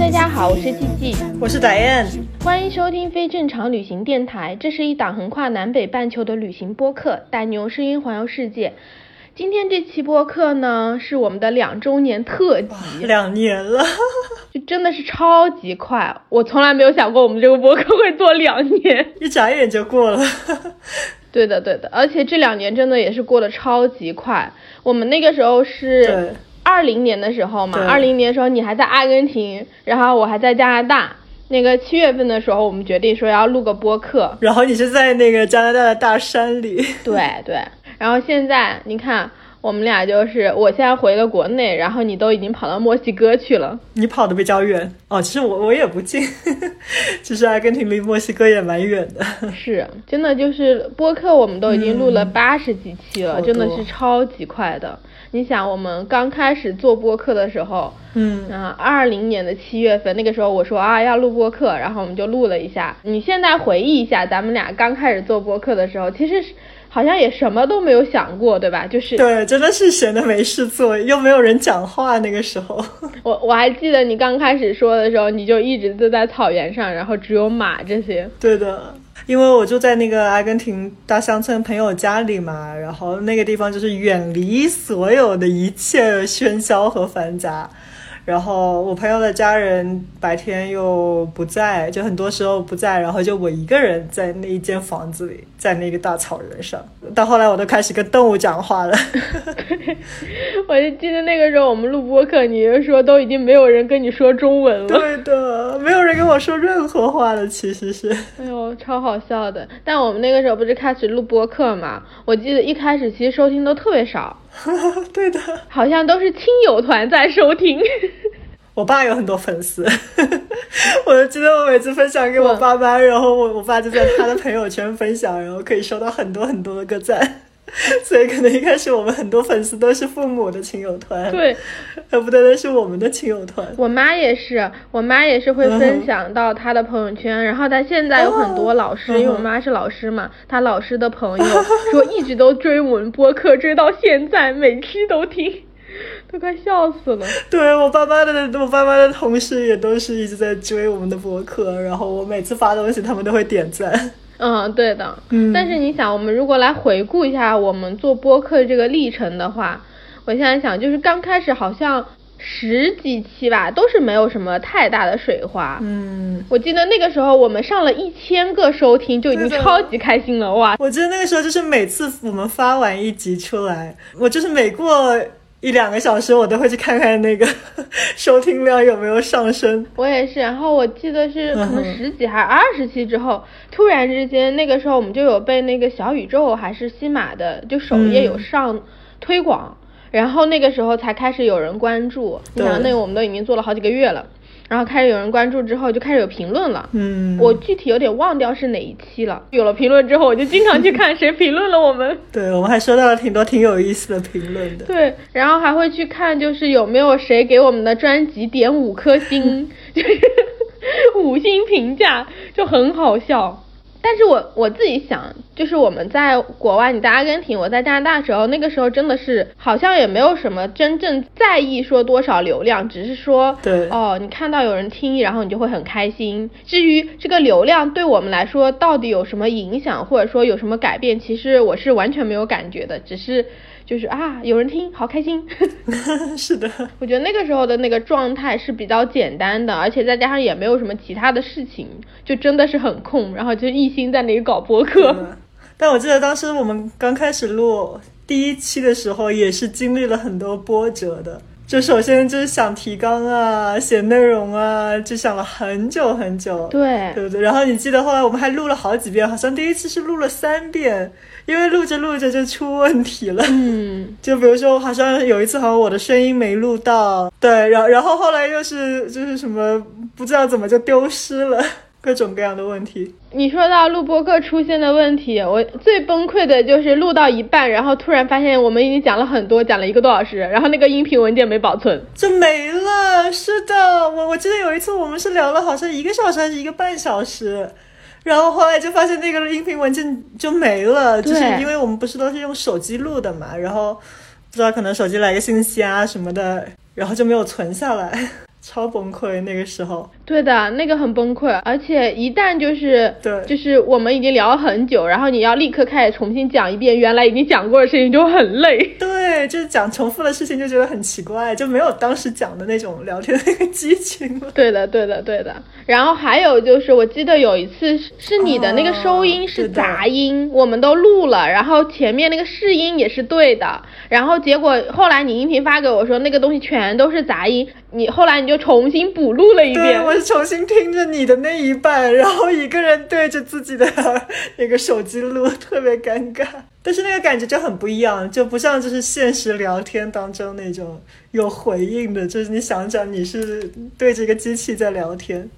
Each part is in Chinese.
大家好，我是 G G，我是 Diane，欢迎收听非正常旅行电台。这是一档横跨南北半球的旅行播客，带你用声音环游世界。今天这期播客呢，是我们的两周年特辑，两年了，就真的是超级快。我从来没有想过我们这个播客会做两年，一眨眼就过了。对的，对的，而且这两年真的也是过得超级快。我们那个时候是。二零年的时候嘛，二零年的时候你还在阿根廷，然后我还在加拿大。那个七月份的时候，我们决定说要录个播客。然后你是在那个加拿大的大山里。对对。然后现在你看，我们俩就是，我现在回了国内，然后你都已经跑到墨西哥去了。你跑的比较远哦，其实我我也不近，其实阿根廷离墨西哥也蛮远的。是，真的就是播客，我们都已经录了八十几期了，真的是超级快的。你想，我们刚开始做播客的时候，嗯，啊，二零年的七月份，那个时候我说啊要录播客，然后我们就录了一下。你现在回忆一下，咱们俩刚开始做播客的时候，其实好像也什么都没有想过，对吧？就是对，真的是闲的没事做，又没有人讲话。那个时候，我我还记得你刚开始说的时候，你就一直都在草原上，然后只有马这些。对的。因为我就在那个阿根廷大乡村朋友家里嘛，然后那个地方就是远离所有的一切喧嚣和繁杂。然后我朋友的家人白天又不在，就很多时候不在，然后就我一个人在那一间房子里，在那个大草原上。到后来我都开始跟动物讲话了。我就记得那个时候我们录播课，你就说都已经没有人跟你说中文了。对的，没有人跟我说任何话了，其实是。哎呦，超好笑的。但我们那个时候不是开始录播客嘛？我记得一开始其实收听都特别少。对的，好像都是亲友团在收听。我爸有很多粉丝，我就记得我每次分享给我爸妈，然后我我爸就在他的朋友圈分享，然后可以收到很多很多的个赞。所以可能一开始我们很多粉丝都是父母的亲友团，对，呃不单单是我们的亲友团。我妈也是，我妈也是会分享到她的朋友圈，然后她现在有很多老师，因为我妈是老师嘛，她老师的朋友说一直都追我们播客，追到现在，每期都听，都快笑死了。对我爸妈的，我爸妈的同事也都是一直在追我们的博客，然后我每次发东西，他们都会点赞。嗯，对的。嗯，但是你想，我们如果来回顾一下我们做播客这个历程的话，我现在想，就是刚开始好像十几期吧，都是没有什么太大的水花。嗯，我记得那个时候我们上了一千个收听，就已经超级开心了哇！我记得那个时候就是每次我们发完一集出来，我就是每过。一两个小时，我都会去看看那个 收听量有没有上升。我也是，然后我记得是 可能十几还是二十期之后，突然之间，那个时候我们就有被那个小宇宙还是西马的就首页有上推广，然后那个时候才开始有人关注。你想，那个我们都已经做了好几个月了。然后开始有人关注之后，就开始有评论了。嗯，我具体有点忘掉是哪一期了。有了评论之后，我就经常去看谁评论了我们。对，我们还收到了挺多挺有意思的评论的。对，然后还会去看，就是有没有谁给我们的专辑点五颗星，就是五星评价，就很好笑。但是我我自己想，就是我们在国外，你在阿根廷，我在加拿大的时候，那个时候真的是好像也没有什么真正在意说多少流量，只是说，对，哦，你看到有人听，然后你就会很开心。至于这个流量对我们来说到底有什么影响，或者说有什么改变，其实我是完全没有感觉的，只是。就是啊，有人听，好开心。是的，我觉得那个时候的那个状态是比较简单的，而且再加上也没有什么其他的事情，就真的是很空，然后就一心在那里搞播客。但我记得当时我们刚开始录第一期的时候，也是经历了很多波折的。就首先就是想提纲啊，写内容啊，就想了很久很久。对，对不对？然后你记得后来我们还录了好几遍，好像第一次是录了三遍，因为录着录着就出问题了。嗯，就比如说，好像有一次好像我的声音没录到，对，然然后后来又是就是什么不知道怎么就丢失了。各种各样的问题。你说到录播课出现的问题，我最崩溃的就是录到一半，然后突然发现我们已经讲了很多，讲了一个多小时，然后那个音频文件没保存，就没了。是的，我我记得有一次我们是聊了好像一个小时还是一个半小时，然后后来就发现那个音频文件就没了，就是因为我们不是都是用手机录的嘛，然后不知道可能手机来个信息啊什么的，然后就没有存下来。超崩溃那个时候，对的，那个很崩溃，而且一旦就是对，就是我们已经聊了很久，然后你要立刻开始重新讲一遍原来已经讲过的事情，就很累。对，就是讲重复的事情就觉得很奇怪，就没有当时讲的那种聊天的那个激情了。对的，对的，对的。然后还有就是，我记得有一次是你的那个收音是杂音，我们都录了，然后前面那个试音也是对的，然后结果后来你音频发给我说那个东西全都是杂音，你后来你。就重新补录了一遍，重新听着你的那一半，然后一个人对着自己的那个手机录，特别尴尬。但是那个感觉就很不一样，就不像就是现实聊天当中那种有回应的，就是你想想你是对着一个机器在聊天，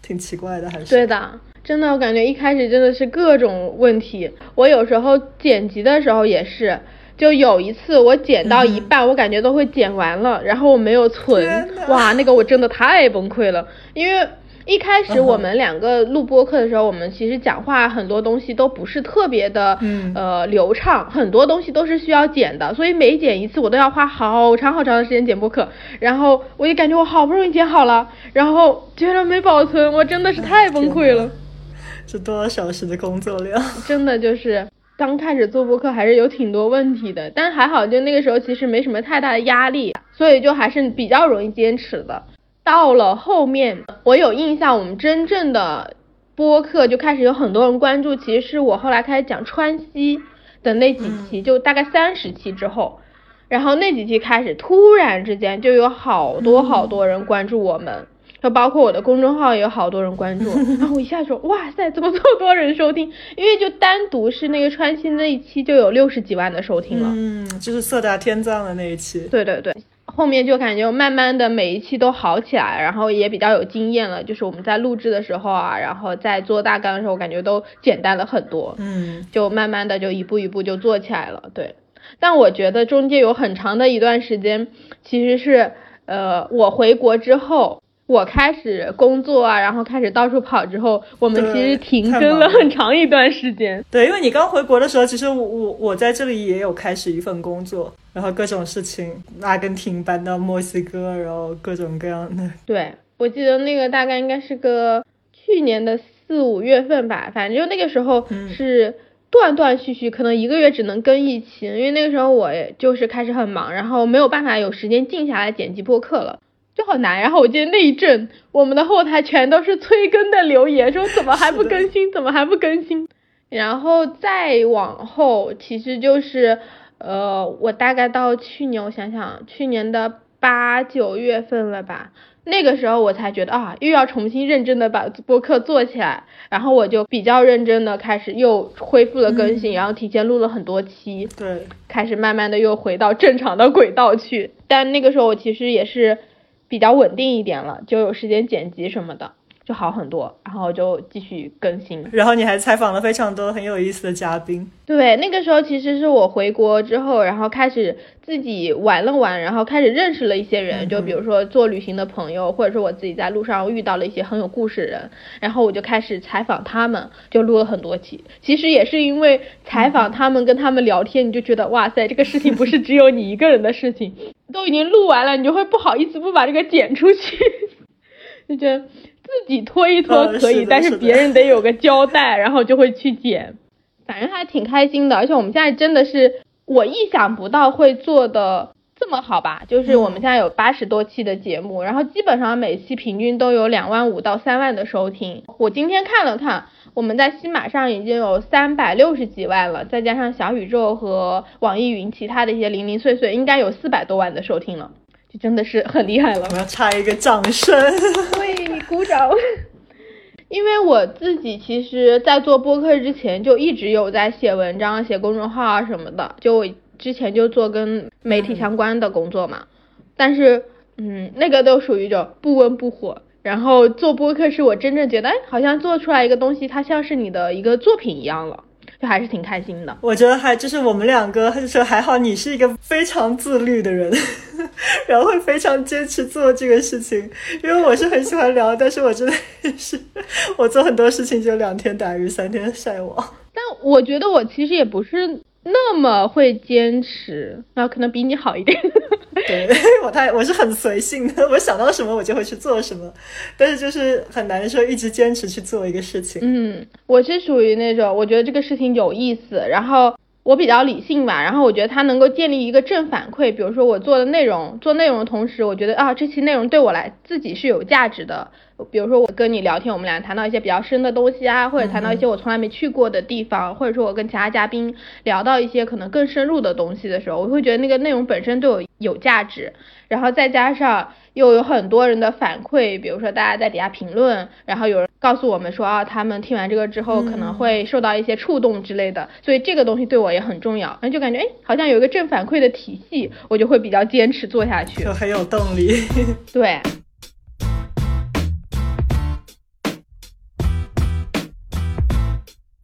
挺奇怪的，还是对的，真的，我感觉一开始真的是各种问题，我有时候剪辑的时候也是。就有一次我剪到一半，我感觉都会剪完了，然后我没有存，哇，那个我真的太崩溃了。因为一开始我们两个录播课的时候，我们其实讲话很多东西都不是特别的，呃，流畅，很多东西都是需要剪的，所以每剪一次我都要花好长好长的时间剪播课。然后我就感觉我好不容易剪好了，然后居然没保存，我真的是太崩溃了。这多少小时的工作量？真的就是。刚开始做播客还是有挺多问题的，但还好，就那个时候其实没什么太大的压力，所以就还是比较容易坚持的。到了后面，我有印象，我们真正的播客就开始有很多人关注，其实是我后来开始讲川西的那几期，就大概三十期之后，然后那几期开始，突然之间就有好多好多人关注我们。就包括我的公众号也有好多人关注，然后我一下说哇塞，怎么这么多人收听？因为就单独是那个川西那一期就有六十几万的收听了，嗯，就是色达天葬的那一期。对对对，后面就感觉慢慢的每一期都好起来，然后也比较有经验了。就是我们在录制的时候啊，然后在做大纲的时候，我感觉都简单了很多，嗯，就慢慢的就一步一步就做起来了。对，但我觉得中间有很长的一段时间，其实是呃我回国之后。我开始工作啊，然后开始到处跑之后，我们其实停更了很长一段时间。对，因为你刚回国的时候，其实我我我在这里也有开始一份工作，然后各种事情，阿根廷搬到墨西哥，然后各种各样的。对，我记得那个大概应该是个去年的四五月份吧，反正就那个时候是断断续续，可能一个月只能更一期，因为那个时候我就是开始很忙，然后没有办法有时间静下来剪辑播客了。就好难，然后我记得那一阵，我们的后台全都是催更的留言，说怎么还不更新，怎么还不更新。然后再往后，其实就是，呃，我大概到去年，我想想，去年的八九月份了吧，那个时候我才觉得啊，又要重新认真的把播客做起来，然后我就比较认真的开始又恢复了更新，然后提前录了很多期，对，开始慢慢的又回到正常的轨道去。但那个时候我其实也是。比较稳定一点了，就有时间剪辑什么的，就好很多，然后就继续更新。然后你还采访了非常多很有意思的嘉宾。对，那个时候其实是我回国之后，然后开始自己玩了玩，然后开始认识了一些人，就比如说做旅行的朋友，或者说我自己在路上遇到了一些很有故事的人，然后我就开始采访他们，就录了很多期。其实也是因为采访他们，跟他们聊天，你就觉得哇塞，这个事情不是只有你一个人的事情。都已经录完了，你就会不好意思不把这个剪出去，就觉得自己拖一拖可以，但是别人得有个交代，然后就会去剪，反正还挺开心的。而且我们现在真的是我意想不到会做的这么好吧？就是我们现在有八十多期的节目，然后基本上每期平均都有两万五到三万的收听。我今天看了看。我们在西马上已经有三百六十几万了，再加上小宇宙和网易云其他的一些零零碎碎，应该有四百多万的收听了。就真的是很厉害了。我要插一个掌声，为你鼓掌。因为我自己其实，在做播客之前就一直有在写文章、写公众号啊什么的，就我之前就做跟媒体相关的工作嘛。但是，嗯，那个都属于就不温不火。然后做播客是我真正觉得，哎，好像做出来一个东西，它像是你的一个作品一样了。就还是挺开心的。我觉得还就是我们两个，就是还好你是一个非常自律的人，然后会非常坚持做这个事情。因为我是很喜欢聊，但是我真的是我做很多事情就两天打鱼三天晒网。但我觉得我其实也不是。那么会坚持，那可能比你好一点。对 我太我是很随性的，我想到什么我就会去做什么，但是就是很难说一直坚持去做一个事情。嗯，我是属于那种我觉得这个事情有意思，然后我比较理性吧，然后我觉得它能够建立一个正反馈，比如说我做的内容，做内容的同时，我觉得啊这期内容对我来自己是有价值的。比如说我跟你聊天，我们俩谈到一些比较深的东西啊，或者谈到一些我从来没去过的地方，或者说我跟其他嘉宾聊到一些可能更深入的东西的时候，我会觉得那个内容本身对我有价值，然后再加上又有很多人的反馈，比如说大家在底下评论，然后有人告诉我们说啊，他们听完这个之后可能会受到一些触动之类的，所以这个东西对我也很重要，然后就感觉哎，好像有一个正反馈的体系，我就会比较坚持做下去，就很有动力，对。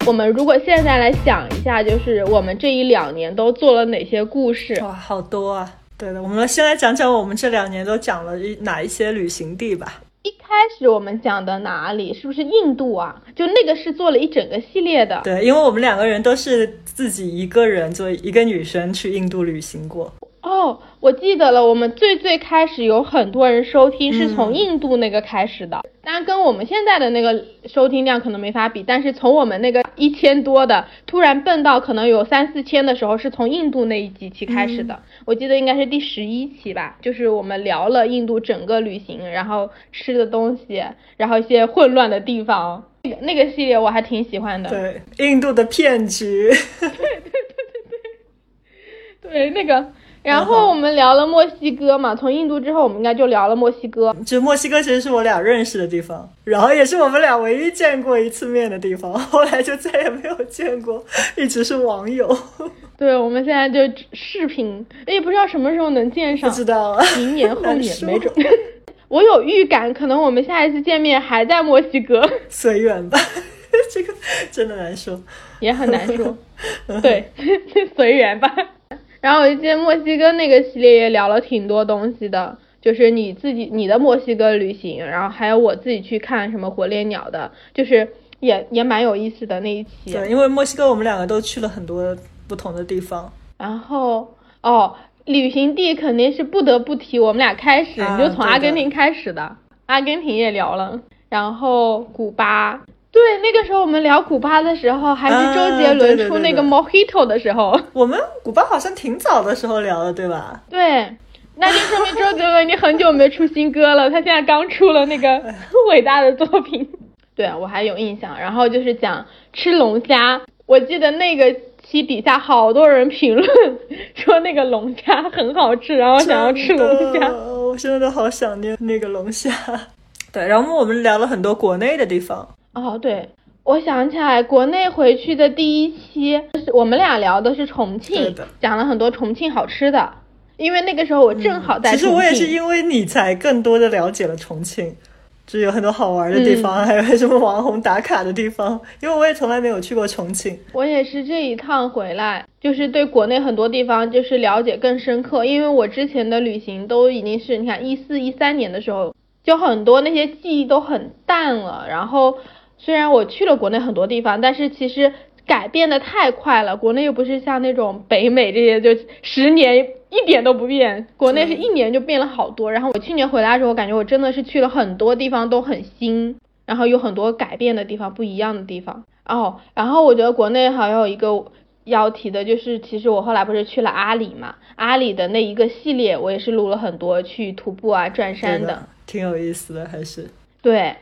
我们如果现在来想一下，就是我们这一两年都做了哪些故事？哇，好多啊！对的，我们先来讲讲我们这两年都讲了一哪一些旅行地吧。一开始我们讲的哪里？是不是印度啊？就那个是做了一整个系列的。对，因为我们两个人都是自己一个人，作为一个女生去印度旅行过。哦，我记得了，我们最最开始有很多人收听是从印度那个开始的，当然跟我们现在的那个收听量可能没法比，但是从我们那个一千多的突然蹦到可能有三四千的时候，是从印度那一几期开始的，我记得应该是第十一期吧，就是我们聊了印度整个旅行，然后吃的东西，然后一些混乱的地方，那个那个系列我还挺喜欢的。对，印度的骗局。对对对对对，对那个。然后我们聊了墨西哥嘛，从印度之后，我们应该就聊了墨西哥。就墨西哥其实是我俩认识的地方，然后也是我们俩唯一见过一次面的地方，后来就再也没有见过，一直是网友。对，我们现在就视频，也不知道什么时候能见上。不知道，明年后年没准。我有预感，可能我们下一次见面还在墨西哥。随缘吧，这个真的难说，也很难说。对，随缘吧。然后我记得墨西哥那个系列也聊了挺多东西的，就是你自己你的墨西哥旅行，然后还有我自己去看什么火烈鸟的，就是也也蛮有意思的那一期。对，因为墨西哥我们两个都去了很多不同的地方。然后哦，旅行地肯定是不得不提，我们俩开始你就从阿根廷开始的，阿根廷也聊了，然后古巴。对，那个时候我们聊古巴的时候，还是周杰伦出那个 Mojito 的时候。我们古巴好像挺早的时候聊的，对吧？对，那就说明周杰伦已经很久没出新歌了，他现在刚出了那个 伟大的作品。对，我还有印象。然后就是讲吃龙虾，我记得那个期底下好多人评论说那个龙虾很好吃，然后想要吃龙虾。我现在都好想念那个龙虾。对，然后我们聊了很多国内的地方。哦，对，我想起来，国内回去的第一期，我们俩聊的是重庆，讲了很多重庆好吃的。因为那个时候我正好在。其实我也是因为你才更多的了解了重庆，就有很多好玩的地方，还有什么网红打卡的地方。因为我也从来没有去过重庆。我也是这一趟回来，就是对国内很多地方就是了解更深刻。因为我之前的旅行都已经是你看一四一三年的时候，就很多那些记忆都很淡了，然后。虽然我去了国内很多地方，但是其实改变的太快了。国内又不是像那种北美这些，就十年一点都不变。国内是一年就变了好多。然后我去年回来的时候，我感觉我真的是去了很多地方都很新，然后有很多改变的地方，不一样的地方。哦，然后我觉得国内还有一个要提的就是，其实我后来不是去了阿里嘛，阿里的那一个系列，我也是录了很多去徒步啊、转山的，挺有意思的，还是对。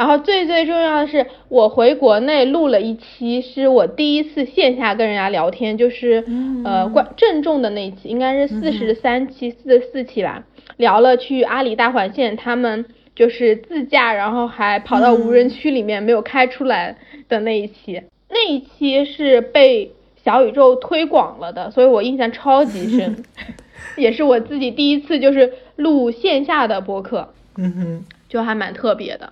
然后最最重要的是，我回国内录了一期，是我第一次线下跟人家聊天，就是呃关郑重的那一期，应该是四十三期、四十四期吧，聊了去阿里大环线，他们就是自驾，然后还跑到无人区里面没有开出来的那一期，那一期是被小宇宙推广了的，所以我印象超级深，也是我自己第一次就是录线下的播客，嗯哼，就还蛮特别的。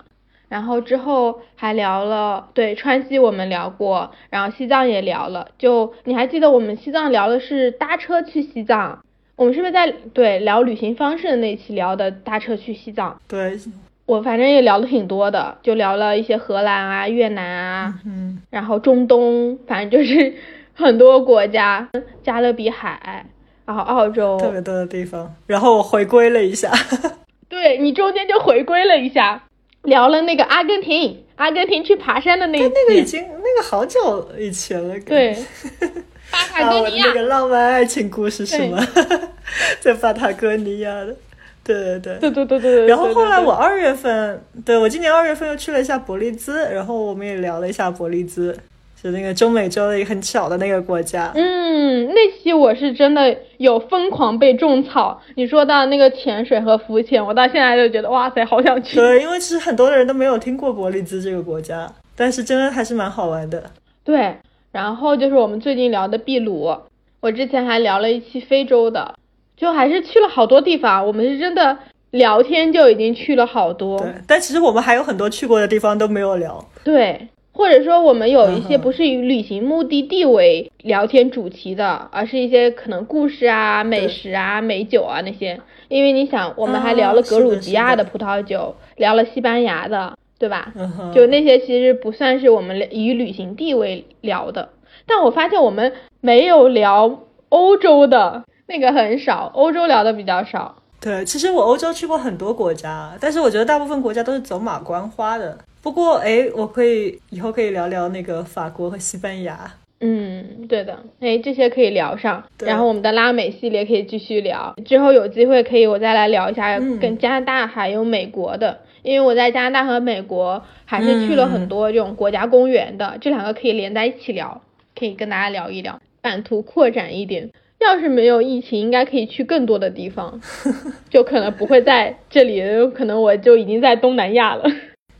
然后之后还聊了，对川西我们聊过，然后西藏也聊了。就你还记得我们西藏聊的是搭车去西藏？我们是不是在对聊旅行方式的那期聊的搭车去西藏？对，我反正也聊的挺多的，就聊了一些荷兰啊、越南啊，嗯，然后中东，反正就是 很多国家，加勒比海，然后澳洲，特别多的地方。然后我回归了一下，对你中间就回归了一下。聊了那个阿根廷，阿根廷去爬山的那那个已经那个好久以前了。对，巴塔哥尼亚那个浪漫爱情故事是吗？在巴塔哥尼亚的，对对对对对对对。然后后来我二月份，对我今年二月份又去了一下伯利兹，然后我们也聊了一下伯利兹。是那个中美洲的一个很小的那个国家。嗯，那期我是真的有疯狂被种草。你说到那个潜水和浮潜，我到现在就觉得哇塞，好想去。对，因为其实很多的人都没有听过伯利兹这个国家，但是真的还是蛮好玩的。对，然后就是我们最近聊的秘鲁，我之前还聊了一期非洲的，就还是去了好多地方。我们是真的聊天就已经去了好多。对，但其实我们还有很多去过的地方都没有聊。对。或者说，我们有一些不是以旅行目的地为聊天主题的，而是一些可能故事啊、美食啊、美酒啊那些。因为你想，我们还聊了格鲁吉亚的葡萄酒，聊了西班牙的，对吧？就那些其实不算是我们以旅行地为聊的。但我发现我们没有聊欧洲的那个很少，欧洲聊的比较少。对，其实我欧洲去过很多国家，但是我觉得大部分国家都是走马观花的。不过，哎，我可以以后可以聊聊那个法国和西班牙。嗯，对的，哎，这些可以聊上。然后我们的拉美系列可以继续聊。之后有机会可以我再来聊一下跟加拿大还有美国的，因为我在加拿大和美国还是去了很多这种国家公园的，这两个可以连在一起聊，可以跟大家聊一聊，版图扩展一点。要是没有疫情，应该可以去更多的地方，就可能不会在这里，可能我就已经在东南亚了。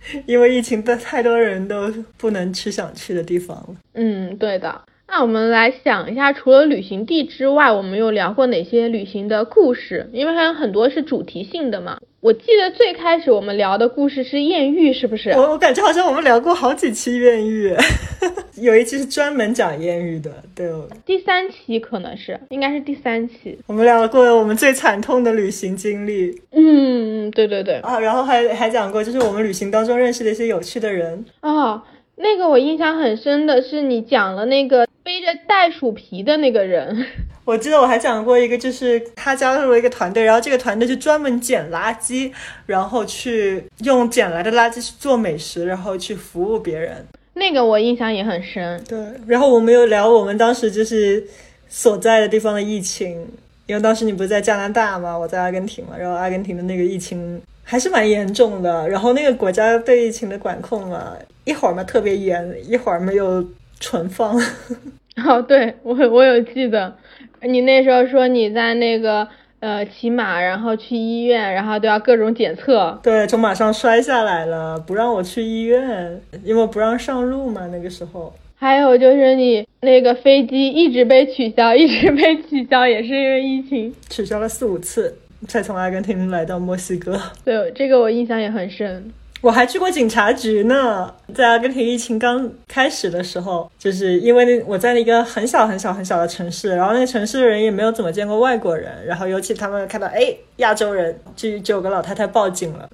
因为疫情的太多人都不能去想去的地方了。嗯，对的。那我们来想一下，除了旅行地之外，我们又聊过哪些旅行的故事？因为还有很多是主题性的嘛。我记得最开始我们聊的故事是艳遇，是不是？我我感觉好像我们聊过好几期艳遇，有一期是专门讲艳遇的，对。第三期可能是，应该是第三期。我们聊过我们最惨痛的旅行经历。嗯，对对对。啊，然后还还讲过，就是我们旅行当中认识的一些有趣的人。啊，那个我印象很深的是你讲了那个。背着袋鼠皮的那个人，我记得我还讲过一个，就是他加入了一个团队，然后这个团队就专门捡垃圾，然后去用捡来的垃圾去做美食，然后去服务别人。那个我印象也很深。对，然后我们又聊我们当时就是所在的地方的疫情，因为当时你不是在加拿大嘛，我在阿根廷嘛，然后阿根廷的那个疫情还是蛮严重的，然后那个国家对疫情的管控嘛，一会儿嘛特别严，一会儿嘛又纯放。哦，对我我有记得，你那时候说你在那个呃骑马，然后去医院，然后都要各种检测。对，从马上摔下来了，不让我去医院，因为不让上路嘛。那个时候，还有就是你那个飞机一直被取消，一直被取消，也是因为疫情，取消了四五次，才从阿根廷来到墨西哥。对，这个我印象也很深。我还去过警察局呢，在阿根廷疫情刚开始的时候，就是因为那我在一个很小很小很小的城市，然后那个城市的人也没有怎么见过外国人，然后尤其他们看到哎亚洲人，就就有个老太太报警了，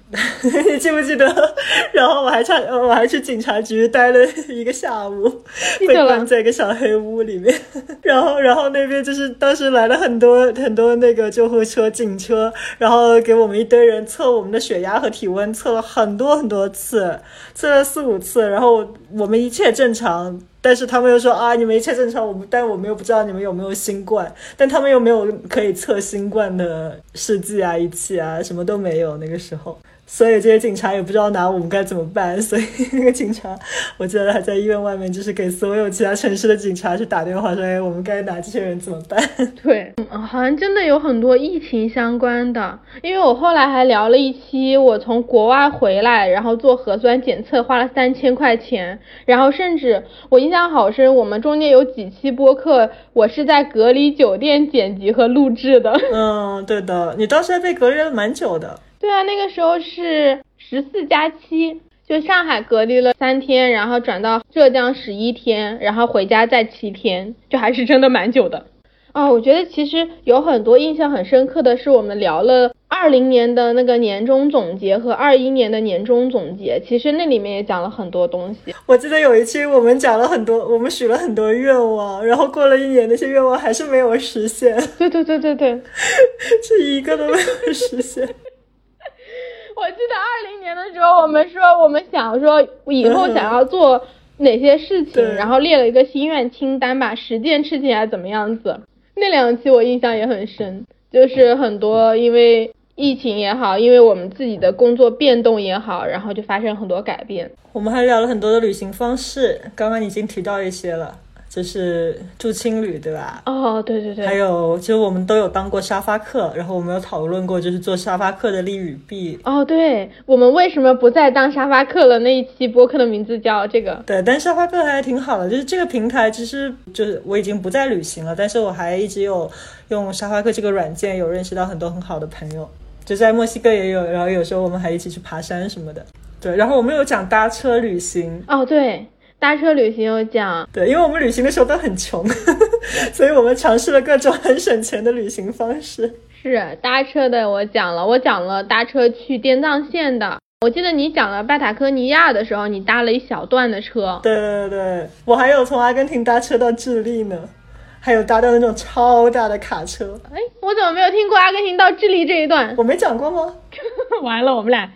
你记不记得？然后我还差我还去警察局待了一个下午，被关在一个小黑屋里面，然后然后那边就是当时来了很多很多那个救护车、警车，然后给我们一堆人测我们的血压和体温，测了很多。很多次测了四五次，然后我们一切正常，但是他们又说啊，你们一切正常，我们但我们又不知道你们有没有新冠，但他们又没有可以测新冠的试剂啊、仪器啊，什么都没有。那个时候，所以这些警察也不知道拿我们该怎么办，所以那个警察，我记得还在医院外面，就是给所有其他城市的警察去打电话说，哎，我们该拿这些人怎么办？对，好像真的有很多疫情相关的，因为我后来还聊了一期，我从国外回来，然后做核酸检测花了三千块钱，然后甚至我印象好深，我们中间有几期播客，我是在隔离酒店剪辑和录制的。嗯，对的，你当时还被隔离了蛮久的。对啊，那个时候是十四加七，就上海隔离了三天，然后转到浙江十一天，然后回家再七天，就还是真的蛮久的。哦，我觉得其实有很多印象很深刻的是，我们聊了二零年的那个年终总结和二一年的年终总结，其实那里面也讲了很多东西。我记得有一期我们讲了很多，我们许了很多愿望，然后过了一年，那些愿望还是没有实现。对对对对对，是一个都没有实现。我记得二零年的时候，我们说我们想说以后想要做哪些事情，然后列了一个心愿清单吧，实践吃起来怎么样子？那两期我印象也很深，就是很多因为疫情也好，因为我们自己的工作变动也好，然后就发生很多改变。我们还聊了很多的旅行方式，刚刚已经提到一些了。就是住青旅，对吧？哦，对对对。还有，其实我们都有当过沙发客，然后我们有讨论过，就是做沙发客的利与弊。哦，对，我们为什么不再当沙发客了？那一期播客的名字叫这个。对，但沙发客还挺好的，就是这个平台，其实就是我已经不再旅行了，但是我还一直有用沙发客这个软件，有认识到很多很好的朋友，就在墨西哥也有，然后有时候我们还一起去爬山什么的。对，然后我们有讲搭车旅行。哦，对。搭车旅行有讲，对，因为我们旅行的时候都很穷，所以我们尝试了各种很省钱的旅行方式。是搭车的，我讲了，我讲了搭车去滇藏线的。我记得你讲了拜塔科尼亚的时候，你搭了一小段的车。对对对，我还有从阿根廷搭车到智利呢，还有搭到那种超大的卡车。哎，我怎么没有听过阿根廷到智利这一段？我没讲过吗？完了，我们俩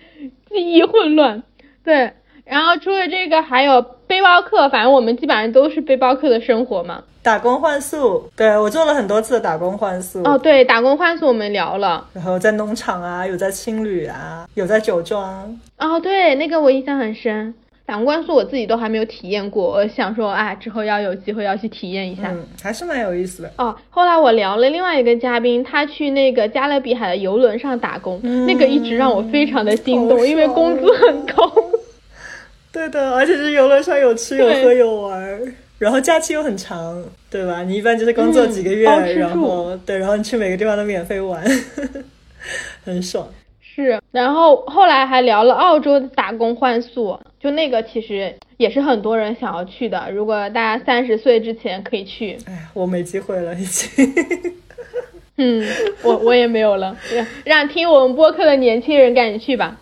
记忆混乱。对。然后除了这个，还有背包客，反正我们基本上都是背包客的生活嘛。打工换宿，对我做了很多次的打工换宿。哦，对，打工换宿我们聊了。然后在农场啊，有在青旅啊，有在酒庄。哦，对，那个我印象很深。打工换宿我自己都还没有体验过，我想说，啊，之后要有机会要去体验一下。嗯，还是蛮有意思的。哦，后来我聊了另外一个嘉宾，他去那个加勒比海的游轮上打工，那个一直让我非常的心动，因为工资很高。对的，而且是游轮上有吃有喝有玩，然后假期又很长，对吧？你一般就是工作几个月，然后对，然后你去每个地方都免费玩，很爽。是，然后后来还聊了澳洲的打工换宿，就那个其实也是很多人想要去的。如果大家三十岁之前可以去，哎，我没机会了，已经。嗯，我我也没有了，让听我们播客的年轻人赶紧去吧。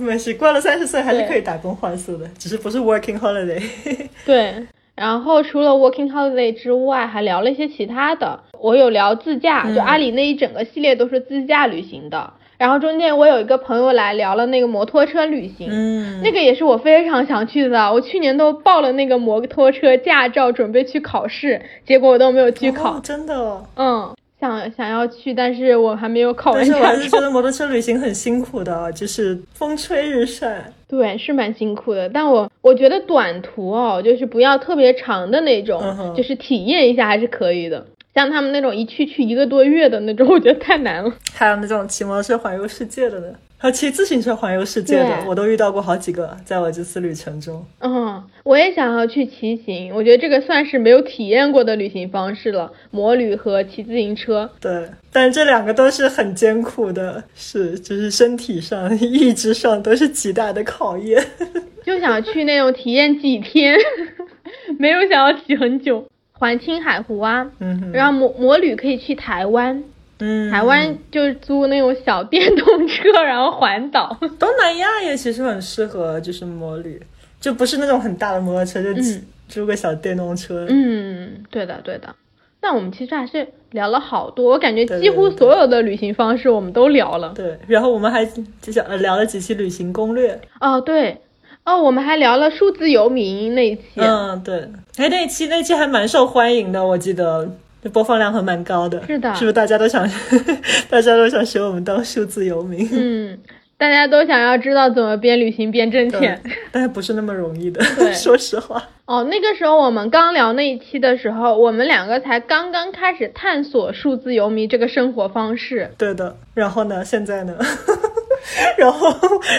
没事，过了三十岁还是可以打工换宿的，只是不是 working holiday。对，然后除了 working holiday 之外，还聊了一些其他的。我有聊自驾，就阿里那一整个系列都是自驾旅行的。然后中间我有一个朋友来聊了那个摩托车旅行，嗯，那个也是我非常想去的。我去年都报了那个摩托车驾照，准备去考试，结果我都没有去考。真的？嗯。想想要去，但是我还没有考完。但是我还是觉得摩托车旅行很辛苦的，就是风吹日晒。对，是蛮辛苦的。但我我觉得短途哦，就是不要特别长的那种，就是体验一下还是可以的。像他们那种一去去一个多月的那种，我觉得太难了。还有那种骑摩托车环游世界的呢。还有骑自行车环游世界的，我都遇到过好几个，在我这次旅程中。嗯，我也想要去骑行，我觉得这个算是没有体验过的旅行方式了，摩旅和骑自行车。对，但这两个都是很艰苦的，是就是身体上、意志上都是极大的考验。就想去那种体验几天，没有想要骑很久。环青海湖啊，嗯，然后摩摩旅可以去台湾。嗯，台湾就是租那种小电动车，然后环岛。东南亚也其实很适合，就是摩旅，就不是那种很大的摩托车，就租个小电动车。嗯，对的，对的。那我们其实还是聊了好多，我感觉几乎所有的旅行方式我们都聊了。对，然后我们还就呃聊了几期旅行攻略。哦，对，哦，我们还聊了数字游民那一期。嗯，对，哎，那一期那一期还蛮受欢迎的，我记得。播放量还蛮高的，是的，是不是大家都想，大家都想学我们当数字游民？嗯，大家都想要知道怎么边旅行边挣钱，但是不是那么容易的。说实话。哦，那个时候我们刚聊那一期的时候，我们两个才刚刚开始探索数字游民这个生活方式。对的。然后呢？现在呢？然后，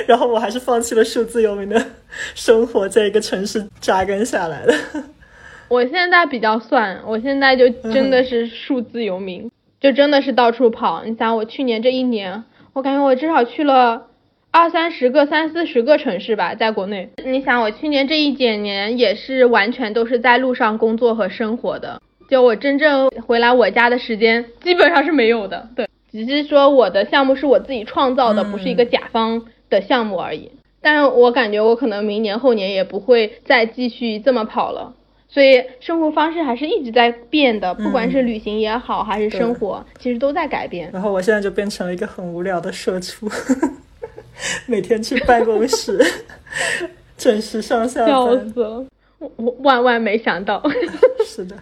然后我还是放弃了数字游民的生活，在一个城市扎根下来了。我现在比较算，我现在就真的是数字游民，就真的是到处跑。你想，我去年这一年，我感觉我至少去了。二三十个、三四十个城市吧，在国内。你想，我去年这一整年也是完全都是在路上工作和生活的，就我真正回来我家的时间基本上是没有的。对，只是说我的项目是我自己创造的，不是一个甲方的项目而已。但我感觉我可能明年后年也不会再继续这么跑了，所以生活方式还是一直在变的，不管是旅行也好，还是生活，其实都在改变。然后我现在就变成了一个很无聊的社畜。每天去办公室，准时上下班，笑死了！我万万没想到。是的，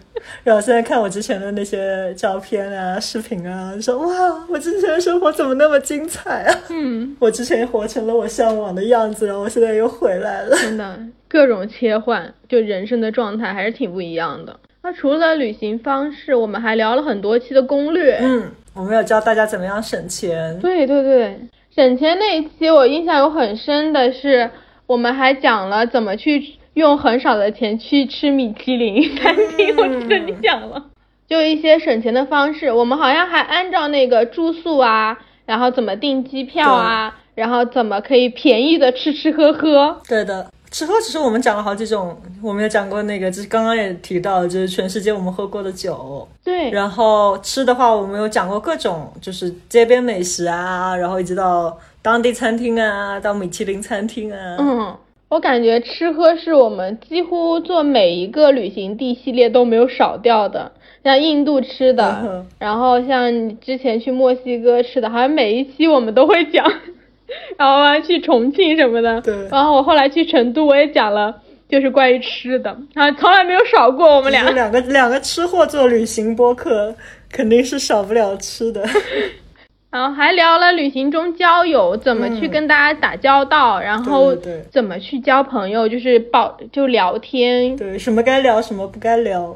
然后现在看我之前的那些照片啊、视频啊，说哇，我之前的生活怎么那么精彩啊？嗯，我之前活成了我向往的样子，然后我现在又回来了。真的，各种切换，就人生的状态还是挺不一样的。那除了旅行方式，我们还聊了很多期的攻略。嗯，我们有教大家怎么样省钱。对对对。省钱那一期，我印象有很深的是，我们还讲了怎么去用很少的钱去吃米其林餐厅。我记得你讲了，就一些省钱的方式。我们好像还按照那个住宿啊，然后怎么订机票啊，然后怎么可以便宜的吃吃喝喝。对的。吃喝其实我们讲了好几种，我们有讲过那个，就是刚刚也提到，就是全世界我们喝过的酒。对。然后吃的话，我们有讲过各种，就是街边美食啊，然后一直到当地餐厅啊，到米其林餐厅啊。嗯，我感觉吃喝是我们几乎做每一个旅行地系列都没有少掉的，像印度吃的，然后像之前去墨西哥吃的，好像每一期我们都会讲。然后还去重庆什么的，对。然后我后来去成都，我也讲了，就是关于吃的，啊，从来没有少过。我们俩两个两个吃货做旅行播客，肯定是少不了吃的。然后还聊了旅行中交友，怎么去跟大家打交道，然后怎么去交朋友，就是保就聊天。对，什么该聊，什么不该聊。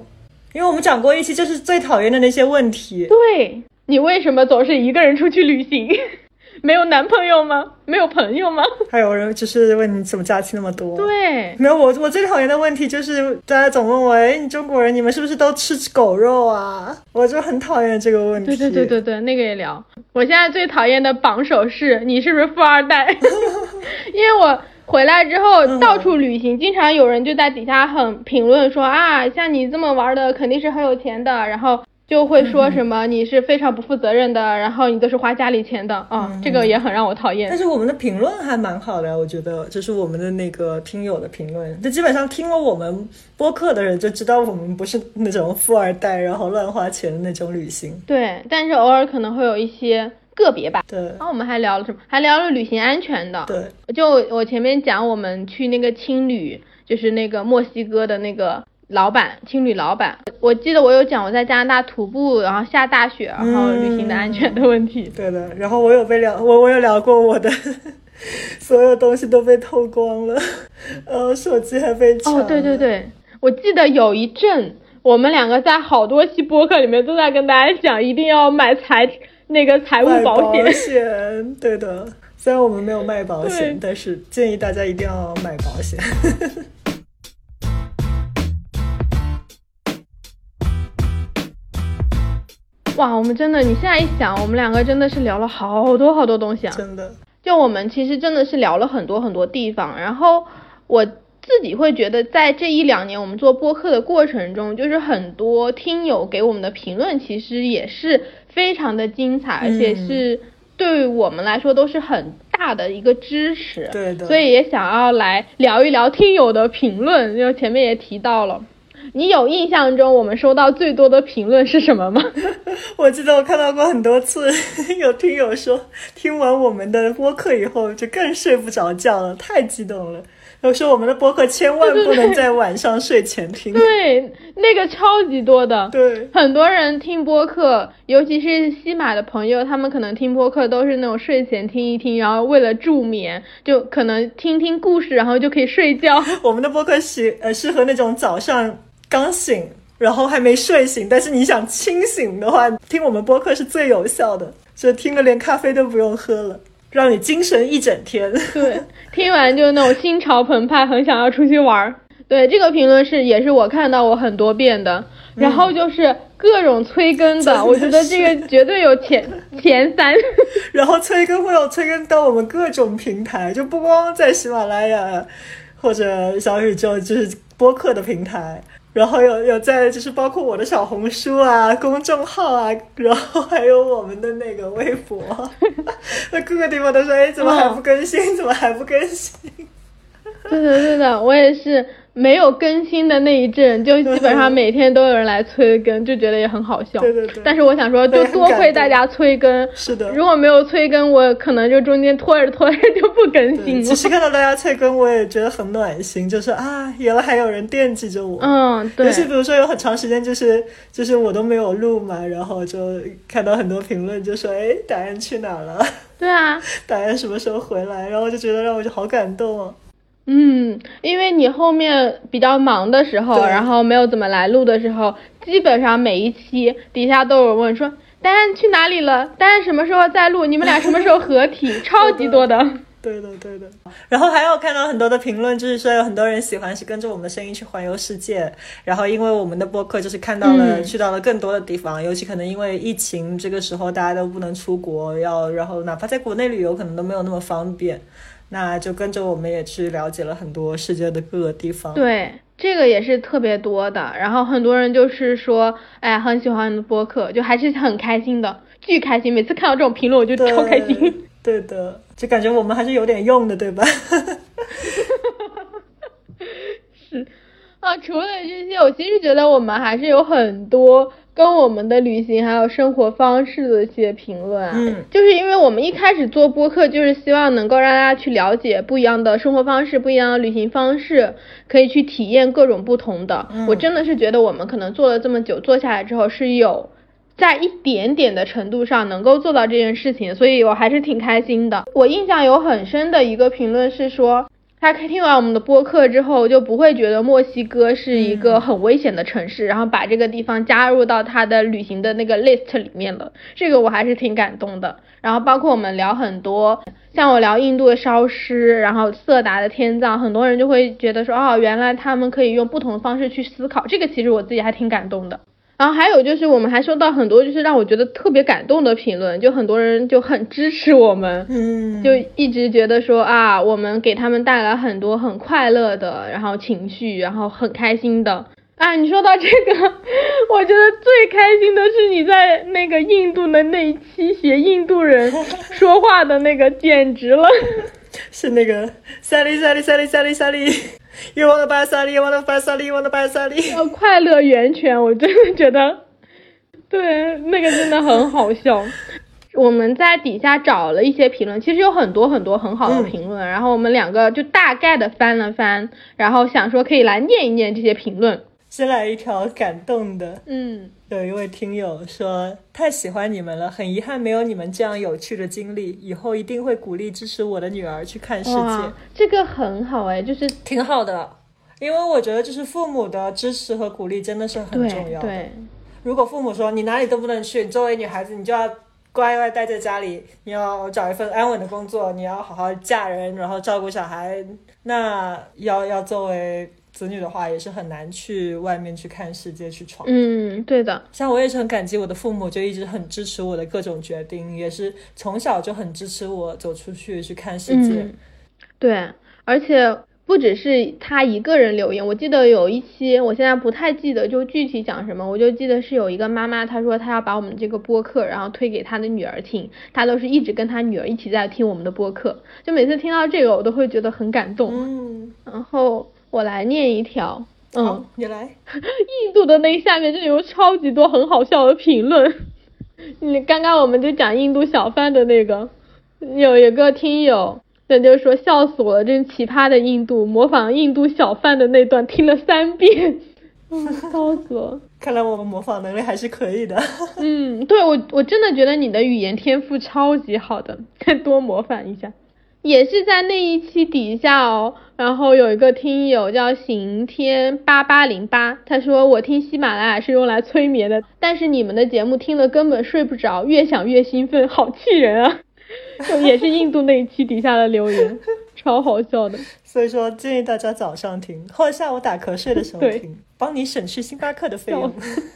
因为我们讲过一期，就是最讨厌的那些问题。对你为什么总是一个人出去旅行？没有男朋友吗？没有朋友吗？还有人就是问你怎么假期那么多？对，没有我我最讨厌的问题就是大家总问我，哎，你中国人你们是不是都吃狗肉啊？我就很讨厌这个问题。对对对对对，那个也聊。我现在最讨厌的榜首是你是不是富二代？因为我回来之后到处旅行，经常有人就在底下很评论说啊，像你这么玩的肯定是很有钱的，然后。就会说什么你是非常不负责任的，然后你都是花家里钱的啊，这个也很让我讨厌。但是我们的评论还蛮好的，我觉得就是我们的那个听友的评论，就基本上听了我们播客的人就知道我们不是那种富二代，然后乱花钱的那种旅行。对，但是偶尔可能会有一些个别吧。对。然后我们还聊了什么？还聊了旅行安全的。对。就我前面讲，我们去那个青旅，就是那个墨西哥的那个。老板，青旅老板，我记得我有讲我在加拿大徒步，然后下大雪，然后旅行的安全的问题。对的，然后我有被聊，我我有聊过我的 所有东西都被偷光了，然后手机还被抢。哦，对对对，我记得有一阵，我们两个在好多期播客里面都在跟大家讲，一定要买财那个财务保险。保险，对的，虽然我们没有卖保险，但是建议大家一定要买保险。哇，我们真的，你现在一想，我们两个真的是聊了好多好多东西啊！真的，就我们其实真的是聊了很多很多地方。然后我自己会觉得，在这一两年我们做播客的过程中，就是很多听友给我们的评论，其实也是非常的精彩，而且是对我们来说都是很大的一个支持。对的。所以也想要来聊一聊听友的评论，因为前面也提到了。你有印象中我们收到最多的评论是什么吗？我记得我看到过很多次，有听友说听完我们的播客以后就更睡不着觉了，太激动了。都说我们的播客千万不能在晚上睡前听。对，那个超级多的。对，很多人听播客，尤其是西马的朋友，他们可能听播客都是那种睡前听一听，然后为了助眠，就可能听听故事，然后就可以睡觉。我们的播客适呃适合那种早上刚醒，然后还没睡醒，但是你想清醒的话，听我们播客是最有效的，就听了连咖啡都不用喝了。让你精神一整天。对，听完就那种心潮澎湃，很想要出去玩儿。对，这个评论是也是我看到过很多遍的。然后就是各种催更的，我觉得这个绝对有前前三。然后催更会有催更到我们各种平台，就不光在喜马拉雅或者小宇宙，就是播客的平台。然后有有在就是包括我的小红书啊、公众号啊，然后还有我们的那个微博，那各个地方都说，哎，怎么还不更新？怎么还不更新？对的，对的，我也是。没有更新的那一阵，就基本上每天都有人来催更，就觉得也很好笑。对对对。但是我想说，就多亏大家催更。是的。如果没有催更，我可能就中间拖着拖着就不更新了。其实看到大家催更，我也觉得很暖心，就是啊，原来还有人惦记着我。嗯，对。尤其比如说有很长时间，就是就是我都没有录嘛，然后就看到很多评论，就说哎，达人去哪了？对啊。达人什么时候回来？然后就觉得让我就好感动啊。嗯，因为你后面比较忙的时候，然后没有怎么来录的时候，基本上每一期底下都有问说，丹丹去哪里了？丹丹什么时候再录？你们俩什么时候合体？超级多的。对的，对的。然后还有看到很多的评论，就是说有很多人喜欢是跟着我们的声音去环游世界。然后因为我们的播客就是看到了去到了更多的地方，尤其可能因为疫情这个时候大家都不能出国，要然后哪怕在国内旅游可能都没有那么方便。那就跟着我们也去了解了很多世界的各个地方。对，这个也是特别多的。然后很多人就是说，哎，很喜欢的播客，就还是很开心的，巨开心。每次看到这种评论，我就超开心。对的，就感觉我们还是有点用的，对吧？是啊，除了这些，我其实觉得我们还是有很多。跟我们的旅行还有生活方式的一些评论啊，嗯，就是因为我们一开始做播客，就是希望能够让大家去了解不一样的生活方式、不一样的旅行方式，可以去体验各种不同的。我真的是觉得我们可能做了这么久，做下来之后是有在一点点的程度上能够做到这件事情，所以我还是挺开心的。我印象有很深的一个评论是说。他听完我们的播客之后，就不会觉得墨西哥是一个很危险的城市，然后把这个地方加入到他的旅行的那个 list 里面了。这个我还是挺感动的。然后包括我们聊很多，像我聊印度的烧尸，然后色达的天葬，很多人就会觉得说，哦，原来他们可以用不同的方式去思考。这个其实我自己还挺感动的。然后还有就是，我们还收到很多就是让我觉得特别感动的评论，就很多人就很支持我们，嗯，就一直觉得说啊，我们给他们带来很多很快乐的，然后情绪，然后很开心的。啊，你说到这个，我觉得最开心的是你在那个印度的那一期学印度人说话的那个，简直了。是那个 Sally Sally Sally Sally Sally。You wanna buy Sally? You wanna buy Sally? You wanna buy Sally? 要快乐源泉，我真的觉得，对，那个真的很好笑。我们在底下找了一些评论，其实有很多很多很好的评论，然后我们两个就大概的翻了翻，然后想说可以来念一念这些评论。先来一条感动的，嗯，有一位听友说太喜欢你们了，很遗憾没有你们这样有趣的经历，以后一定会鼓励支持我的女儿去看世界。这个很好哎，就是挺好的，因为我觉得就是父母的支持和鼓励真的是很重要的。对，如果父母说你哪里都不能去，你作为女孩子你就要乖乖待在家里，你要找一份安稳的工作，你要好好嫁人，然后照顾小孩，那要要作为。子女的话也是很难去外面去看世界去闯。嗯，对的。像我也是很感激我的父母，就一直很支持我的各种决定，也是从小就很支持我走出去去看世界。对，而且不只是他一个人留言，我记得有一期，我现在不太记得就具体讲什么，我就记得是有一个妈妈，她说她要把我们这个播客然后推给她的女儿听，她都是一直跟她女儿一起在听我们的播客，就每次听到这个我都会觉得很感动。嗯，然后。我来念一条，嗯，你来。印度的那下面就有超级多很好笑的评论。你刚刚我们就讲印度小贩的那个，有一个听友那就说笑死我了，真奇葩的印度，模仿印度小贩的那段听了三遍，笑死了。看来我们模仿能力还是可以的。嗯，对我我真的觉得你的语言天赋超级好的，再多模仿一下。也是在那一期底下哦，然后有一个听友叫刑天八八零八，他说我听喜马拉雅是用来催眠的，但是你们的节目听了根本睡不着，越想越兴奋，好气人啊！也是印度那一期底下的留言，超好笑的。所以说建议大家早上听，或者下午打瞌睡的时候听，帮你省去星巴克的费用。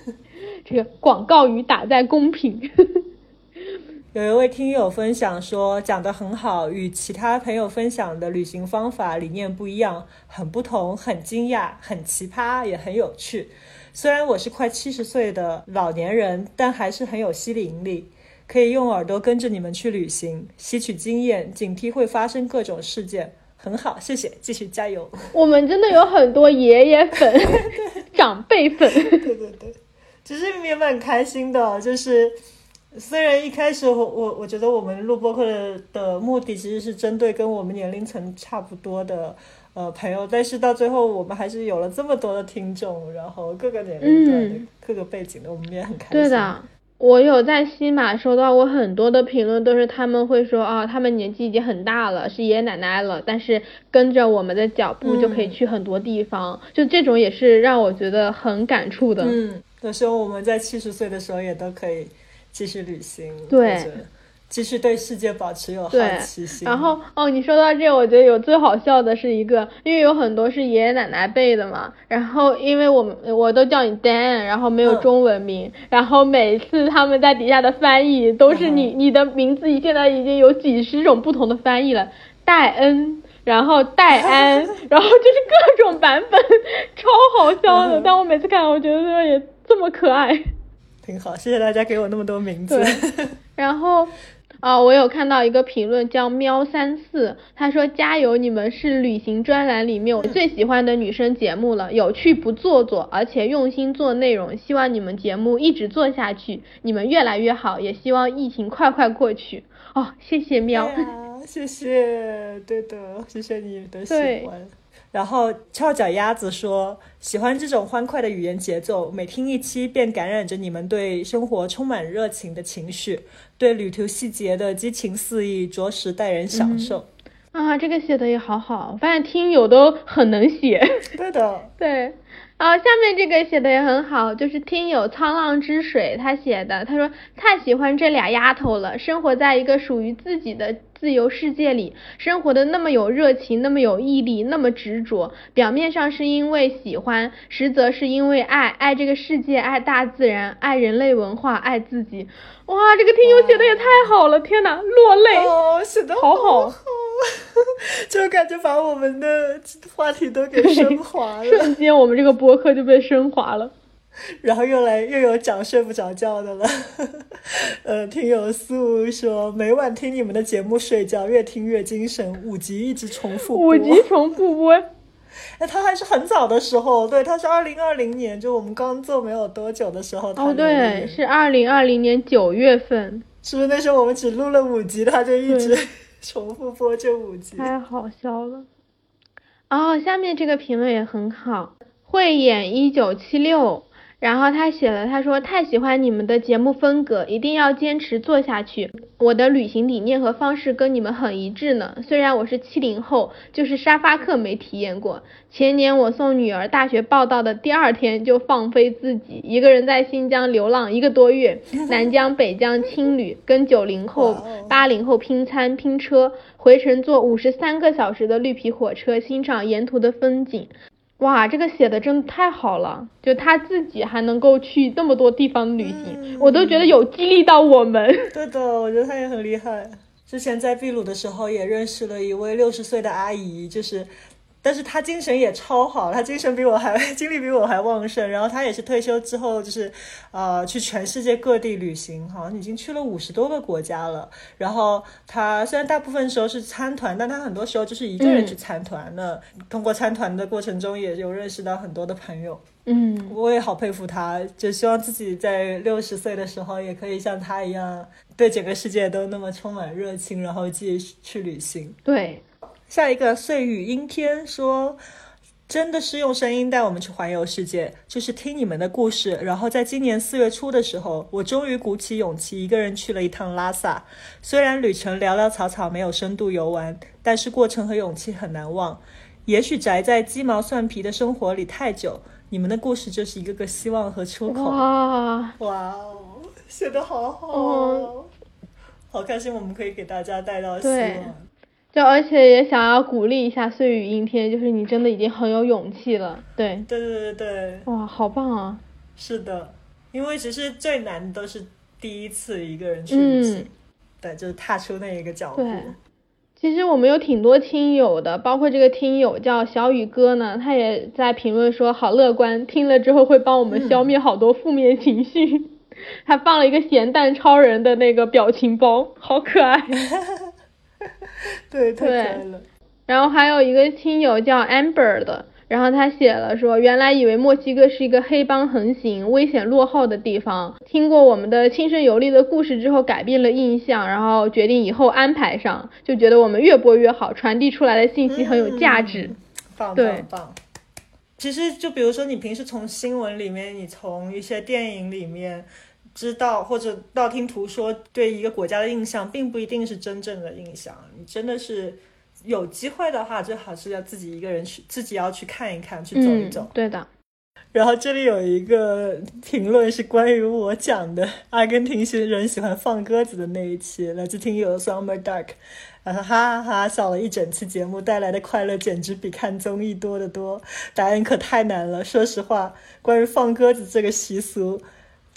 这个广告语打在公屏。有一位听友分享说，讲得很好，与其他朋友分享的旅行方法理念不一样，很不同，很惊讶，很奇葩，也很有趣。虽然我是快七十岁的老年人，但还是很有吸引力，可以用耳朵跟着你们去旅行，吸取经验，警惕会发生各种事件。很好，谢谢，继续加油。我们真的有很多爷爷粉、长辈粉。对对对，其实也蛮开心的，就是。虽然一开始我我我觉得我们录播客的目的其实是针对跟我们年龄层差不多的呃朋友，但是到最后我们还是有了这么多的听众，然后各个年龄段的、各个背景的，我们也很开心。对的，我有在西马收到过很多的评论，都是他们会说啊，他们年纪已经很大了，是爷爷奶奶了，但是跟着我们的脚步就可以去很多地方，就这种也是让我觉得很感触的。嗯，到时候我们在七十岁的时候也都可以。继续旅行，对，继续对世界保持有好奇心。然后哦，你说到这，我觉得有最好笑的是一个，因为有很多是爷爷奶奶辈的嘛。然后因为我们我都叫你 Dan，然后没有中文名。然后每次他们在底下的翻译都是你你的名字，现在已经有几十种不同的翻译了，戴恩，然后戴安，然后就是各种版本，超好笑的。但我每次看，我觉得也这么可爱。挺好，谢谢大家给我那么多名字。然后，啊，我有看到一个评论叫喵三四，他说加油，你们是旅行专栏里面我最喜欢的女生节目了，有趣不做作，而且用心做内容，希望你们节目一直做下去，你们越来越好，也希望疫情快快过去。哦，谢谢喵，谢谢，对的，谢谢你的喜欢。然后翘脚鸭子说：“喜欢这种欢快的语言节奏，每听一期便感染着你们对生活充满热情的情绪，对旅途细节的激情四溢，着实带人享受。”啊，这个写的也好好，我发现听友都很能写。对的，对。啊，下面这个写的也很好，就是听友沧浪之水他写的，他说太喜欢这俩丫头了，生活在一个属于自己的。自由世界里生活的那么有热情，那么有毅力，那么执着。表面上是因为喜欢，实则是因为爱，爱这个世界，爱大自然，爱人类文化，爱自己。哇，这个听友写的也太好了，天哪，落泪。哦，写的好好，就感觉把我们的话题都给升华了，瞬间我们这个播客就被升华了。然后又来又有讲睡不着觉的了，呃，听友素说每晚听你们的节目睡觉，越听越精神，五集一直重复五集重复播，哎，他还是很早的时候，对，他是二零二零年，就我们刚做没有多久的时候，哦，对，是二零二零年九月份，是不是那时候我们只录了五集，他就一直 重复播这五集，太好笑了。哦，下面这个评论也很好，慧眼一九七六。然后他写了，他说太喜欢你们的节目风格，一定要坚持做下去。我的旅行理念和方式跟你们很一致呢。虽然我是七零后，就是沙发客没体验过。前年我送女儿大学报到的第二天就放飞自己，一个人在新疆流浪一个多月，南疆北疆青旅，跟九零后、八零后拼餐拼车，回程坐五十三个小时的绿皮火车，欣赏沿途的风景。哇，这个写的真的太好了！就他自己还能够去那么多地方旅行，我都觉得有激励到我们。对的，我觉得他也很厉害。之前在秘鲁的时候也认识了一位六十岁的阿姨，就是但是他精神也超好，他精神比我还 精力比我还旺盛。然后他也是退休之后，就是呃去全世界各地旅行，好像已经去了五十多个国家了。然后他虽然大部分时候是参团，但他很多时候就是一个人去参团的。通过参团的过程中，也有认识到很多的朋友。嗯，我也好佩服他，就希望自己在六十岁的时候也可以像他一样，对整个世界都那么充满热情，然后继续去旅行。对，下一个碎语阴天说，真的是用声音带我们去环游世界，就是听你们的故事。然后在今年四月初的时候，我终于鼓起勇气一个人去了一趟拉萨。虽然旅程潦潦草草，没有深度游玩，但是过程和勇气很难忘。也许宅在鸡毛蒜皮的生活里太久。你们的故事就是一个个希望和出口。哇哇哦，写的好好哦，好开心，我们可以给大家带到希望。就而且也想要鼓励一下碎语阴天，就是你真的已经很有勇气了。对，对对对对，哇，好棒啊！是的，因为其实最难都是第一次一个人去旅行，嗯对，就是踏出那一个脚步。对其实我们有挺多听友的，包括这个听友叫小雨哥呢，他也在评论说好乐观，听了之后会帮我们消灭好多负面情绪。还放了一个咸蛋超人的那个表情包，好可爱。对，太可对爱了。然后还有一个听友叫 Amber 的，然后他写了说，原来以为墨西哥是一个黑帮横行、危险落后的地方，听过我们的亲身游历的故事之后改变了印象，然后决定以后安排上，就觉得我们越播越好，传递出来的信息很有价值。嗯棒对棒棒。其实就比如说，你平时从新闻里面，你从一些电影里面知道，或者道听途说对一个国家的印象，并不一定是真正的印象。你真的是有机会的话，最好是要自己一个人去，自己要去看一看，去走一走。嗯，对的。然后这里有一个评论是关于我讲的阿根廷人喜欢放鸽子的那一期，来自听友 Summer Dark，然后哈哈哈笑了一整期节目，带来的快乐简直比看综艺多得多。答案可太难了，说实话，关于放鸽子这个习俗。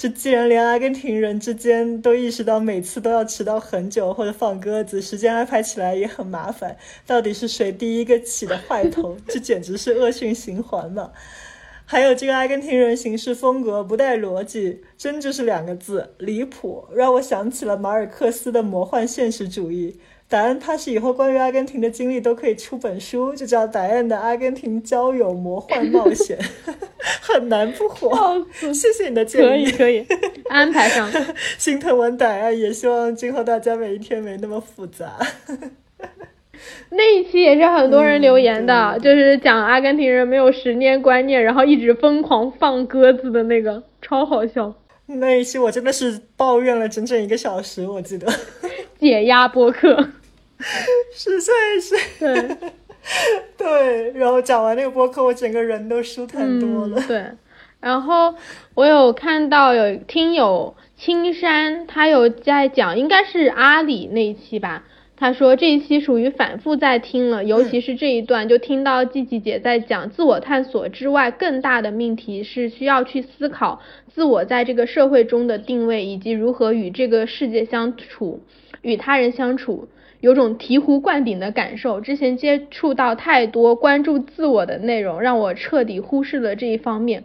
这既然连阿根廷人之间都意识到每次都要迟到很久或者放鸽子，时间安排起来也很麻烦，到底是谁第一个起的坏头？这简直是恶性循环嘛！还有这个阿根廷人行事风格不带逻辑，真就是两个字离谱，让我想起了马尔克斯的魔幻现实主义。答案怕是以后关于阿根廷的经历都可以出本书，就叫《答案的阿根廷交友魔幻冒险》，很难不火。谢谢你的建议可议，以可以，安排上。心疼完答案，也希望今后大家每一天没那么复杂。那一期也是很多人留言的，嗯就是讲阿根廷人没有十年观念，然后一直疯狂放鸽子的那个，超好笑。那一期我真的是抱怨了整整一个小时，我记得，解压播客，实在是。对，对，然后讲完那个播客，我整个人都舒坦多了。嗯。对，然后我有看到有听友青山，他有在讲，应该是阿里那一期吧。他说这一期属于反复在听了，尤其是这一段，就听到季季姐在讲自我探索之外，更大的命题是需要去思考自我在这个社会中的定位，以及如何与这个世界相处，与他人相处。有种醍醐灌顶的感受。之前接触到太多关注自我的内容，让我彻底忽视了这一方面。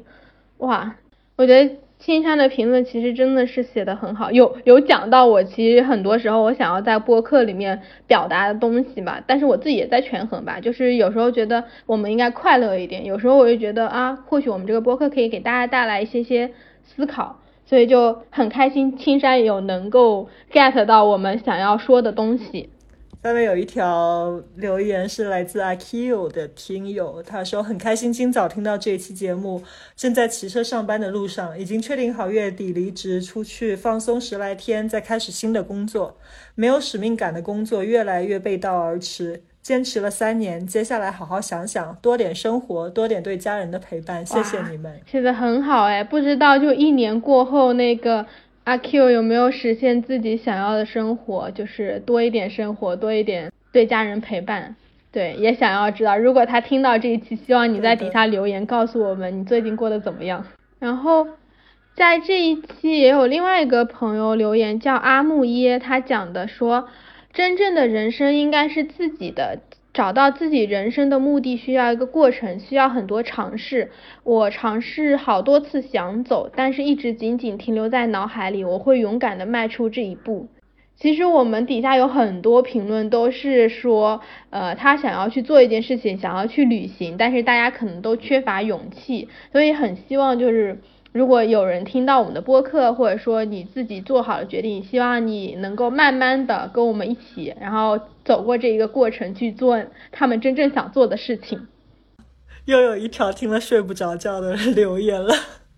哇，我觉得青山的评论其实真的是写的很好，有有讲到我其实很多时候我想要在播客里面表达的东西吧，但是我自己也在权衡吧，就是有时候觉得我们应该快乐一点，有时候我就觉得啊，或许我们这个播客可以给大家带来一些些思考。所以就很开心，青山有能够 get 到我们想要说的东西。下面有一条留言是来自阿 Q 的听友，他说很开心今早听到这一期节目，正在骑车上班的路上，已经确定好月底离职出去放松十来天，再开始新的工作。没有使命感的工作越来越背道而驰，坚持了三年，接下来好好想想，多点生活，多点对家人的陪伴。谢谢你们。写的很好哎，不知道就一年过后那个。阿 Q 有没有实现自己想要的生活？就是多一点生活，多一点对家人陪伴。对，也想要知道，如果他听到这一期，希望你在底下留言告诉我们你最近过得怎么样。然后，在这一期也有另外一个朋友留言，叫阿木耶，他讲的说，真正的人生应该是自己的。找到自己人生的目的需要一个过程，需要很多尝试。我尝试好多次想走，但是一直仅仅停留在脑海里。我会勇敢的迈出这一步。其实我们底下有很多评论都是说，呃，他想要去做一件事情，想要去旅行，但是大家可能都缺乏勇气，所以很希望就是。如果有人听到我们的播客，或者说你自己做好了决定，希望你能够慢慢的跟我们一起，然后走过这一个过程去做他们真正想做的事情。又有一条听了睡不着觉的留言了，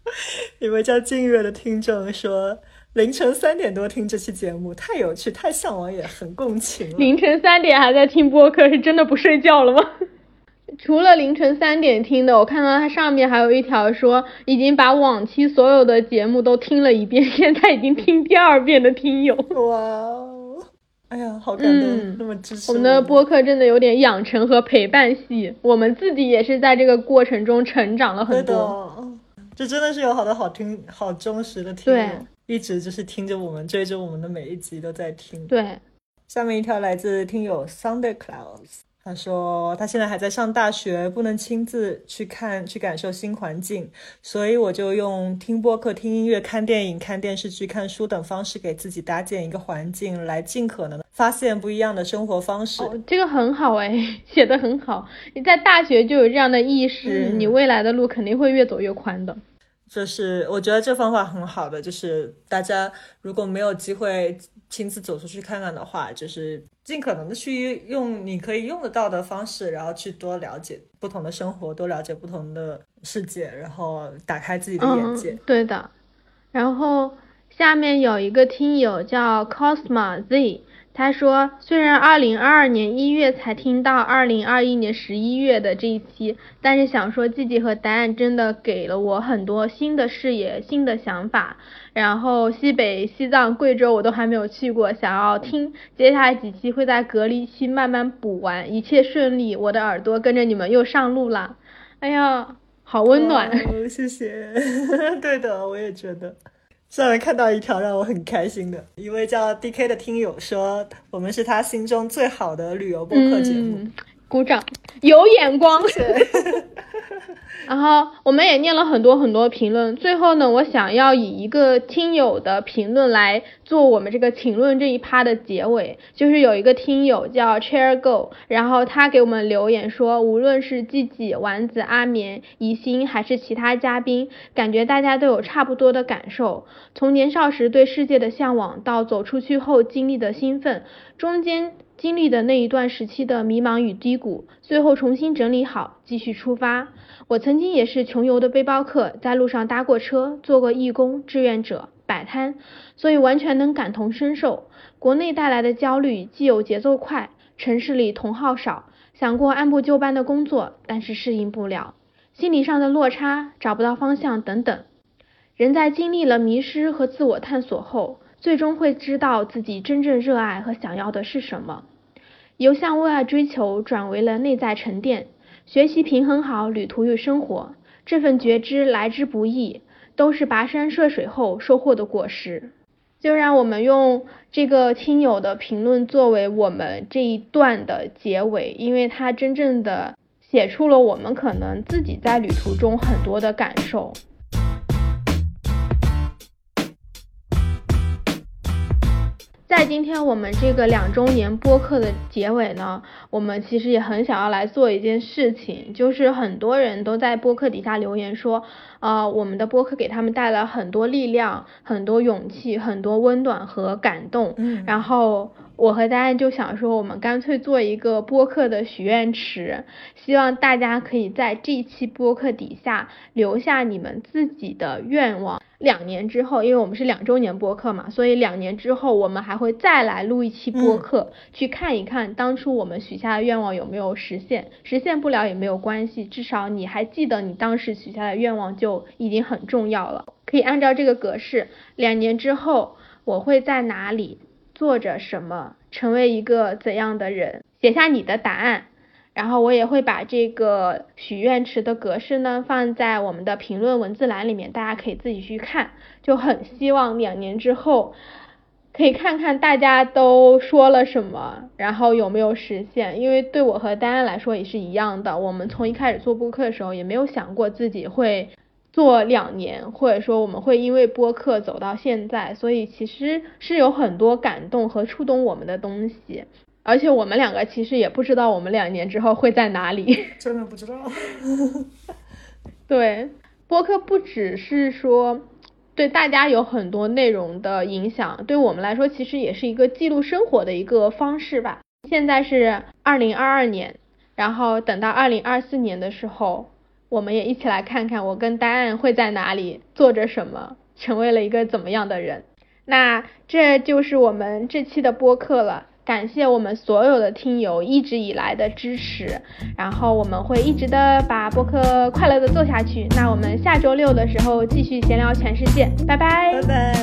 一位叫静月的听众说，凌晨三点多听这期节目，太有趣，太向往，也很共情。凌晨三点还在听播客，是真的不睡觉了吗？除了凌晨三点听的，我看到它上面还有一条说已经把往期所有的节目都听了一遍，现在已经听第二遍的听友。哇哦，哎呀，好感动，那么支持。我们的播客真的有点养成和陪伴系，我们自己也是在这个过程中成长了很多。这真的是有好多好听、好忠实的听众，一直就是听着我们、追着我们的每一集都在听。对，下面一条来自听友 Sunday Clouds。他说他现在还在上大学，不能亲自去看、去感受新环境，所以我就用听播客、听音乐、看电影、看电视剧、看书等方式给自己搭建一个环境，来尽可能的发现不一样的生活方式。这个很好哎，写的很好。你在大学就有这样的意识，你未来的路肯定会越走越宽的。就是我觉得这方法很好的，就是大家如果没有机会。亲自走出去看看的话，就是尽可能的去用你可以用得到的方式，然后去多了解不同的生活，多了解不同的世界，然后打开自己的眼界。对的。然后下面有一个听友叫 Cosma Z。他说：“虽然二零二二年一月才听到二零二一年十一月的这一期，但是想说季季和答案真的给了我很多新的视野、新的想法。然后西北、西藏、贵州我都还没有去过，想要听接下来几期会在隔离期慢慢补完，一切顺利，我的耳朵跟着你们又上路了。哎呀，好温暖！谢谢。对的，我也觉得。”上面看到一条让我很开心的，一位叫 D K 的听友说，我们是他心中最好的旅游播客节目，鼓掌，有眼光。然后我们也念了很多很多评论，最后呢，我想要以一个听友的评论来做我们这个请论这一趴的结尾，就是有一个听友叫 Chair Go，然后他给我们留言说，无论是季季、丸子、阿眠、宜兴还是其他嘉宾，感觉大家都有差不多的感受，从年少时对世界的向往，到走出去后经历的兴奋，中间。经历的那一段时期的迷茫与低谷，最后重新整理好，继续出发。我曾经也是穷游的背包客，在路上搭过车，做过义工、志愿者、摆摊，所以完全能感同身受。国内带来的焦虑，既有节奏快，城市里同好少，想过按部就班的工作，但是适应不了，心理上的落差，找不到方向等等。人在经历了迷失和自我探索后，最终会知道自己真正热爱和想要的是什么。由向外追求转为了内在沉淀，学习平衡好旅途与生活，这份觉知来之不易，都是跋山涉水后收获的果实。就让我们用这个听友的评论作为我们这一段的结尾，因为他真正的写出了我们可能自己在旅途中很多的感受。在今天我们这个两周年播客的结尾呢，我们其实也很想要来做一件事情，就是很多人都在播客底下留言说，呃，我们的播客给他们带来很多力量、很多勇气、很多温暖和感动。嗯，然后我和大家就想说，我们干脆做一个播客的许愿池，希望大家可以在这一期播客底下留下你们自己的愿望。两年之后，因为我们是两周年播客嘛，所以两年之后我们还会再来录一期播客，去看一看当初我们许下的愿望有没有实现。实现不了也没有关系，至少你还记得你当时许下的愿望就已经很重要了。可以按照这个格式，两年之后我会在哪里做着什么，成为一个怎样的人，写下你的答案。然后我也会把这个许愿池的格式呢放在我们的评论文字栏里面，大家可以自己去看。就很希望两年之后，可以看看大家都说了什么，然后有没有实现。因为对我和丹丹来说也是一样的，我们从一开始做播客的时候也没有想过自己会做两年，或者说我们会因为播客走到现在，所以其实是有很多感动和触动我们的东西。而且我们两个其实也不知道我们两年之后会在哪里，真的不知道。对，播客不只是说。对大家有很多内容的影响，对我们来说其实也是一个记录生活的一个方式吧。现在是二零二二年，然后等到二零二四年的时候，我们也一起来看看我跟丹案会在哪里，做着什么，成为了一个怎么样的人。那这就是我们这期的播客了。感谢我们所有的听友一直以来的支持，然后我们会一直的把播客快乐的做下去。那我们下周六的时候继续闲聊全世界，拜拜。拜拜。